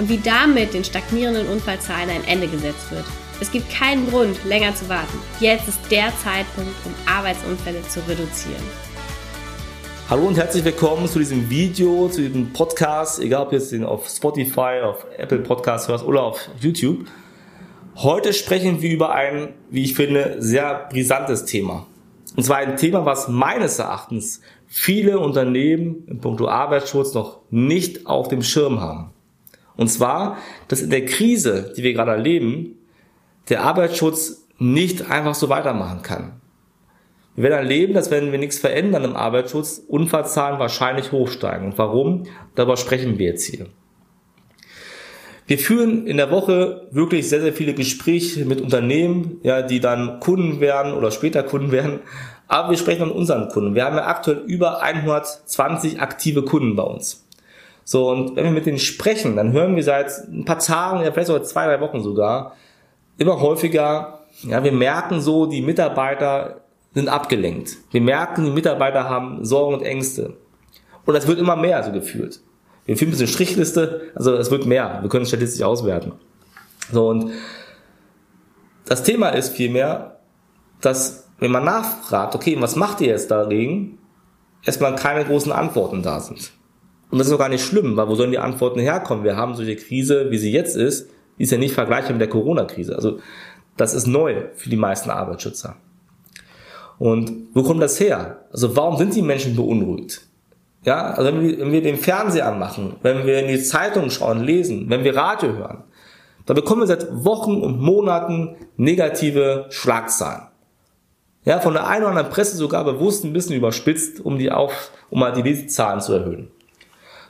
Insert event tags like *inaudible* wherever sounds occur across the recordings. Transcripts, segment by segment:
und wie damit den stagnierenden Unfallzahlen ein Ende gesetzt wird. Es gibt keinen Grund, länger zu warten. Jetzt ist der Zeitpunkt, um Arbeitsunfälle zu reduzieren. Hallo und herzlich willkommen zu diesem Video, zu diesem Podcast, egal ob jetzt den auf Spotify, auf Apple Podcasts hörst oder auf YouTube. Heute sprechen wir über ein, wie ich finde, sehr brisantes Thema. Und zwar ein Thema, was meines Erachtens viele Unternehmen im puncto Arbeitsschutz noch nicht auf dem Schirm haben. Und zwar, dass in der Krise, die wir gerade erleben, der Arbeitsschutz nicht einfach so weitermachen kann. Wir werden erleben, dass wenn wir nichts verändern im Arbeitsschutz, Unfallzahlen wahrscheinlich hochsteigen. Und warum? Darüber sprechen wir jetzt hier. Wir führen in der Woche wirklich sehr, sehr viele Gespräche mit Unternehmen, ja, die dann Kunden werden oder später Kunden werden. Aber wir sprechen mit unseren Kunden. Wir haben ja aktuell über 120 aktive Kunden bei uns. So, und wenn wir mit denen sprechen, dann hören wir seit ein paar Tagen, ja vielleicht sogar zwei, drei Wochen sogar, immer häufiger, ja, wir merken so, die Mitarbeiter sind abgelenkt. Wir merken, die Mitarbeiter haben Sorgen und Ängste. Und das wird immer mehr, so gefühlt. Wir führen ein bisschen Strichliste, also es wird mehr. Wir können es statistisch auswerten. So, und das Thema ist vielmehr, dass, wenn man nachfragt, okay, was macht ihr jetzt dagegen, erstmal keine großen Antworten da sind. Und das ist auch gar nicht schlimm, weil wo sollen die Antworten herkommen? Wir haben solche Krise, wie sie jetzt ist, die ist ja nicht vergleichbar mit der Corona-Krise. Also das ist neu für die meisten Arbeitsschützer. Und wo kommt das her? Also warum sind die Menschen beunruhigt? Ja, also wenn wir, wenn wir den Fernseher anmachen, wenn wir in die Zeitung schauen, lesen, wenn wir Radio hören, dann bekommen wir seit Wochen und Monaten negative Schlagzahlen. Ja, von der einen oder anderen Presse sogar bewusst ein bisschen überspitzt, um die auf, um mal die Lesezahlen zu erhöhen.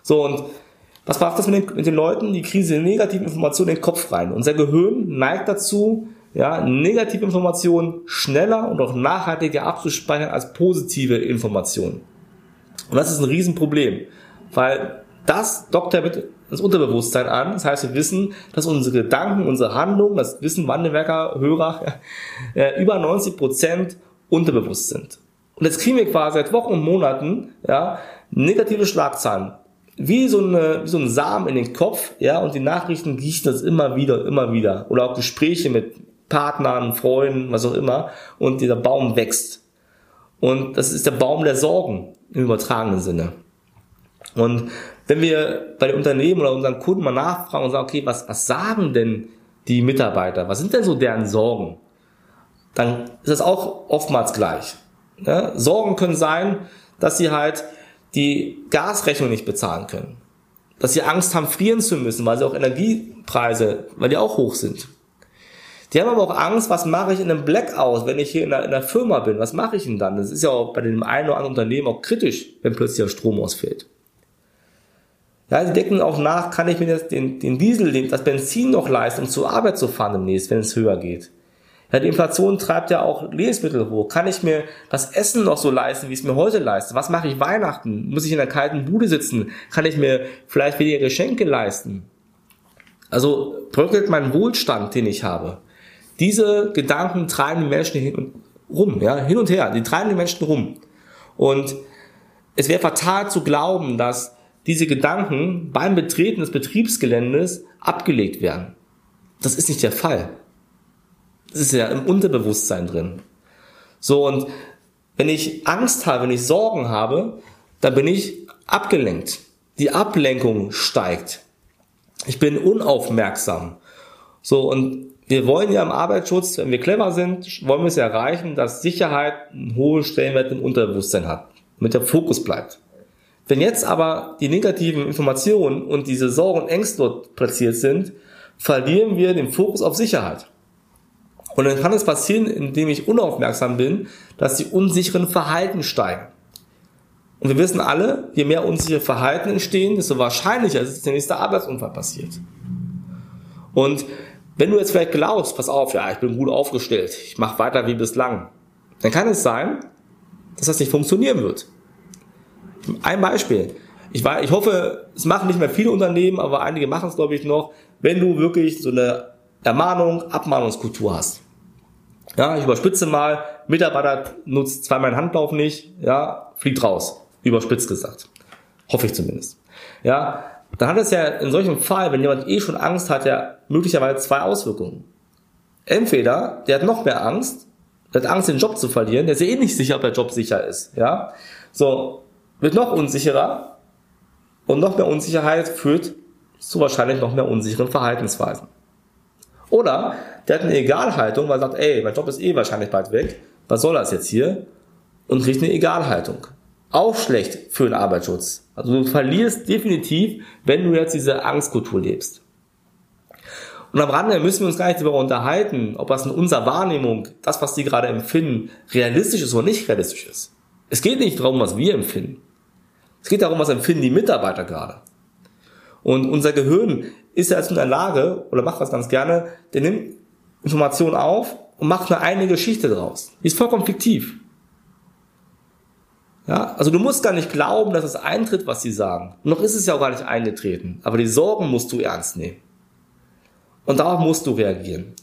So, und was macht das mit den, mit den Leuten? Die Krise negative Informationen in den Kopf rein. Unser Gehirn neigt dazu, ja, negative Informationen schneller und auch nachhaltiger abzuspeichern als positive Informationen. Und das ist ein Riesenproblem, weil das dockt damit das Unterbewusstsein an. Das heißt, wir wissen, dass unsere Gedanken, unsere Handlungen, das wissen Wandelwerker, Hörer, *laughs* äh, über 90 Prozent unterbewusst sind. Und jetzt kriegen wir quasi seit Wochen und Monaten ja, negative Schlagzeilen wie so, eine, wie so ein Samen in den Kopf, ja, und die Nachrichten riechen das immer wieder, immer wieder. Oder auch Gespräche mit Partnern, Freunden, was auch immer, und dieser Baum wächst. Und das ist der Baum der Sorgen im übertragenen Sinne. Und wenn wir bei den Unternehmen oder unseren Kunden mal nachfragen und sagen, okay, was, was sagen denn die Mitarbeiter? Was sind denn so deren Sorgen? Dann ist das auch oftmals gleich. Ja? Sorgen können sein, dass sie halt die Gasrechnung nicht bezahlen können. Dass sie Angst haben, frieren zu müssen, weil sie auch Energiepreise, weil die auch hoch sind. Die haben aber auch Angst, was mache ich in einem Blackout, wenn ich hier in einer, in einer Firma bin? Was mache ich denn dann? Das ist ja auch bei dem einen oder anderen Unternehmen auch kritisch, wenn plötzlich der Strom ausfällt. Ja, sie denken auch nach, kann ich mir das, den, den Diesel, das Benzin noch leisten, um zur Arbeit zu fahren demnächst, wenn es höher geht. Ja, die Inflation treibt ja auch Lebensmittel hoch. Kann ich mir das Essen noch so leisten, wie ich es mir heute leiste? Was mache ich Weihnachten? Muss ich in einer kalten Bude sitzen? Kann ich mir vielleicht weniger Geschenke leisten? Also bröckelt mein Wohlstand, den ich habe. Diese Gedanken treiben die Menschen hin und rum, ja, hin und her. Die treiben die Menschen rum. Und es wäre fatal zu glauben, dass diese Gedanken beim Betreten des Betriebsgeländes abgelegt werden. Das ist nicht der Fall. Das ist ja im Unterbewusstsein drin. So, und wenn ich Angst habe, wenn ich Sorgen habe, dann bin ich abgelenkt. Die Ablenkung steigt. Ich bin unaufmerksam. So, und wir wollen ja im Arbeitsschutz, wenn wir clever sind, wollen wir es erreichen, dass Sicherheit einen hohen Stellenwert im Unterbewusstsein hat, damit der Fokus bleibt. Wenn jetzt aber die negativen Informationen und diese Sorgen und Ängste dort platziert sind, verlieren wir den Fokus auf Sicherheit. Und dann kann es passieren, indem ich unaufmerksam bin, dass die unsicheren Verhalten steigen. Und wir wissen alle, je mehr unsichere Verhalten entstehen, desto wahrscheinlicher ist es, dass der nächste Arbeitsunfall passiert. Und wenn du jetzt vielleicht glaubst, pass auf, ja, ich bin gut aufgestellt, ich mache weiter wie bislang, dann kann es sein, dass das nicht funktionieren wird. Ein Beispiel. Ich, war, ich hoffe, es machen nicht mehr viele Unternehmen, aber einige machen es, glaube ich, noch, wenn du wirklich so eine Ermahnung, Abmahnungskultur hast. Ja, ich überspitze mal, Mitarbeiter nutzt zweimal den Handlauf nicht, ja, fliegt raus. Überspitzt gesagt. Hoffe ich zumindest. Ja, dann hat es ja in solchem Fall, wenn jemand eh schon Angst hat, ja möglicherweise zwei Auswirkungen. Entweder der hat noch mehr Angst, der hat Angst, den Job zu verlieren, der ist ja eh nicht sicher, ob der Job sicher ist. Ja, so wird noch unsicherer und noch mehr Unsicherheit führt zu wahrscheinlich noch mehr unsicheren Verhaltensweisen. Oder der hat eine Egalhaltung, weil er sagt, ey, mein Job ist eh wahrscheinlich bald weg, was soll das jetzt hier? Und kriegt eine Egalhaltung. Auch schlecht für den Arbeitsschutz. Also du verlierst definitiv, wenn du jetzt diese Angstkultur lebst. Und am Rande müssen wir uns gar nicht darüber unterhalten, ob das in unserer Wahrnehmung, das, was die gerade empfinden, realistisch ist oder nicht realistisch ist. Es geht nicht darum, was wir empfinden. Es geht darum, was empfinden die Mitarbeiter gerade. Und unser Gehirn ist ja jetzt in der Lage, oder macht das ganz gerne, der nimmt Informationen auf und macht eine eigene Geschichte draus. Die ist vollkommen fiktiv. Ja, also du musst gar nicht glauben, dass es eintritt, was sie sagen. Noch ist es ja auch gar nicht eingetreten. Aber die Sorgen musst du ernst nehmen. Und darauf musst du reagieren.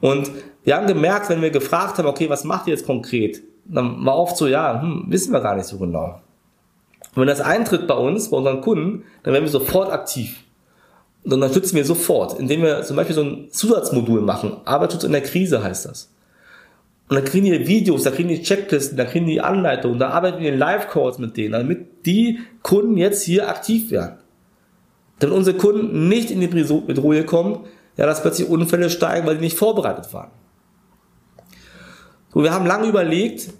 Und wir haben gemerkt, wenn wir gefragt haben, okay, was macht ihr jetzt konkret? Dann war oft so, ja, hm, wissen wir gar nicht so genau. Und wenn das eintritt bei uns, bei unseren Kunden, dann werden wir sofort aktiv. Und dann unterstützen wir sofort, indem wir zum Beispiel so ein Zusatzmodul machen. Arbeitsschutz in der Krise heißt das. Und dann kriegen die Videos, da kriegen die Checklisten, da kriegen die Anleitungen, da arbeiten wir in Live-Calls mit denen, damit die Kunden jetzt hier aktiv werden. Damit unsere Kunden nicht in die Bedrohung kommen, ja, dass plötzlich Unfälle steigen, weil die nicht vorbereitet waren. So, wir haben lange überlegt,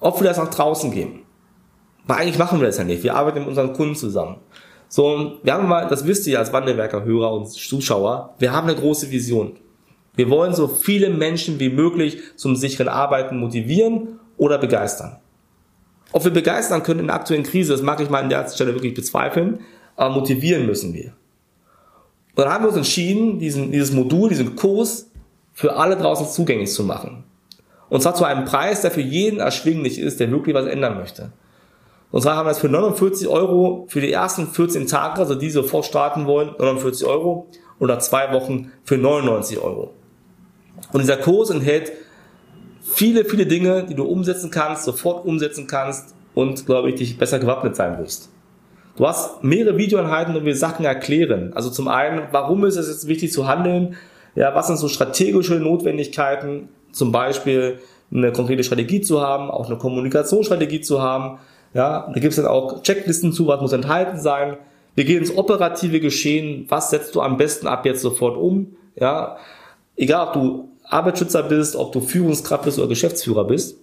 ob wir das nach draußen geben. Weil eigentlich machen wir das ja nicht. Wir arbeiten mit unseren Kunden zusammen. So, wir haben mal, das wisst ihr als Wandelwerker, Hörer und Zuschauer, wir haben eine große Vision. Wir wollen so viele Menschen wie möglich zum sicheren Arbeiten motivieren oder begeistern. Ob wir begeistern können in der aktuellen Krise, das mag ich mal an der Stelle wirklich bezweifeln, aber motivieren müssen wir. Und dann haben wir uns entschieden, diesen, dieses Modul, diesen Kurs für alle draußen zugänglich zu machen. Und zwar zu einem Preis, der für jeden erschwinglich ist, der wirklich was ändern möchte. Und zwar haben wir es für 49 Euro für die ersten 14 Tage, also die sofort starten wollen, 49 Euro oder zwei Wochen für 99 Euro. Und dieser Kurs enthält viele, viele Dinge, die du umsetzen kannst, sofort umsetzen kannst und, glaube ich, dich besser gewappnet sein wirst. Du hast mehrere Videoeinheiten, wo wir Sachen erklären. Also zum einen, warum ist es jetzt wichtig zu handeln? Ja, was sind so strategische Notwendigkeiten? Zum Beispiel eine konkrete Strategie zu haben, auch eine Kommunikationsstrategie zu haben, ja, da gibt es dann auch Checklisten zu, was muss enthalten sein. Wir gehen ins operative Geschehen. Was setzt du am besten ab jetzt sofort um? Ja, egal ob du Arbeitsschützer bist, ob du Führungskraft bist oder Geschäftsführer bist.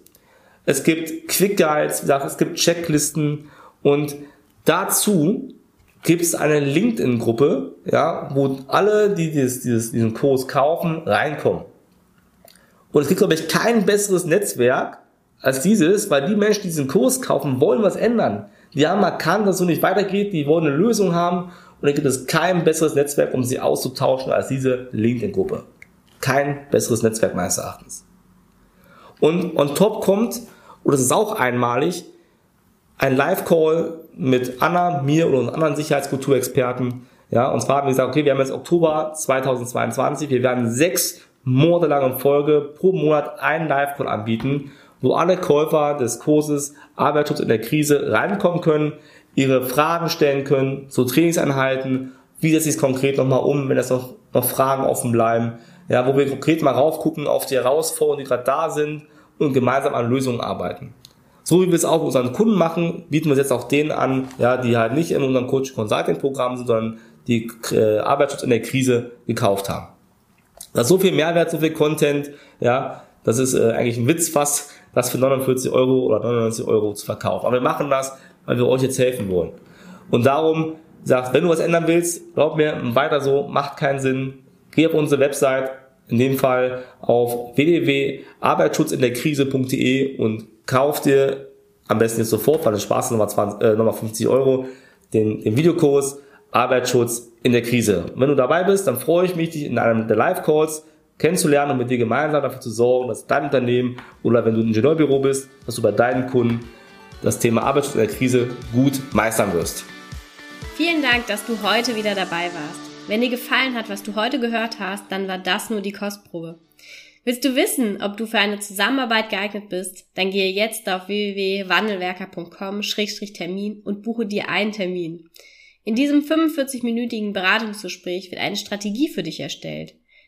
Es gibt Quick Guides, es gibt Checklisten und dazu gibt es eine LinkedIn-Gruppe, ja, wo alle, die dieses, dieses, diesen Kurs kaufen, reinkommen. Und es gibt, glaube ich, kein besseres Netzwerk, als dieses, weil die Menschen, die diesen Kurs kaufen, wollen was ändern. Die haben erkannt, dass es so nicht weitergeht, die wollen eine Lösung haben und dann gibt es kein besseres Netzwerk, um sie auszutauschen als diese LinkedIn-Gruppe. Kein besseres Netzwerk meines Erachtens. Und on top kommt, und das ist auch einmalig, ein Live-Call mit Anna, mir und anderen Sicherheitskulturexperten. Ja, und zwar haben wir gesagt, okay, wir haben jetzt Oktober 2022, wir werden sechs Monate lang in Folge pro Monat einen Live-Call anbieten wo alle Käufer des Kurses Arbeitsschutz in der Krise reinkommen können, ihre Fragen stellen können zu Trainingseinheiten, wie setzt sich es konkret nochmal um, wenn das noch, noch Fragen offen bleiben, ja, wo wir konkret mal raufgucken auf die Herausforderungen, die gerade da sind und gemeinsam an Lösungen arbeiten. So wie wir es auch unseren Kunden machen, bieten wir es jetzt auch denen an, ja, die halt nicht in unserem Coach Consulting Programm sind, sondern die äh, Arbeitsschutz in der Krise gekauft haben. Da ist so viel Mehrwert, so viel Content, ja, das ist äh, eigentlich ein Witz fast, das für 49 Euro oder 99 Euro zu verkaufen. Aber wir machen das, weil wir euch jetzt helfen wollen. Und darum sagt, wenn du was ändern willst, glaub mir, weiter so, macht keinen Sinn. Geh auf unsere Website, in dem Fall auf www.arbeitsschutzinderkrise.de und kauf dir am besten jetzt sofort, weil das Spaß nochmal, 20, äh, nochmal 50 Euro, den, den Videokurs Arbeitsschutz in der Krise. Und wenn du dabei bist, dann freue ich mich, dich in einem der Live-Calls kennenzulernen und mit dir gemeinsam dafür zu sorgen, dass dein Unternehmen oder wenn du ein Ingenieurbüro bist, dass du bei deinen Kunden das Thema Arbeitsschutz in der Krise gut meistern wirst. Vielen Dank, dass du heute wieder dabei warst. Wenn dir gefallen hat, was du heute gehört hast, dann war das nur die Kostprobe. Willst du wissen, ob du für eine Zusammenarbeit geeignet bist? Dann gehe jetzt auf www.wandelwerker.com-termin und buche dir einen Termin. In diesem 45-minütigen Beratungsgespräch wird eine Strategie für dich erstellt.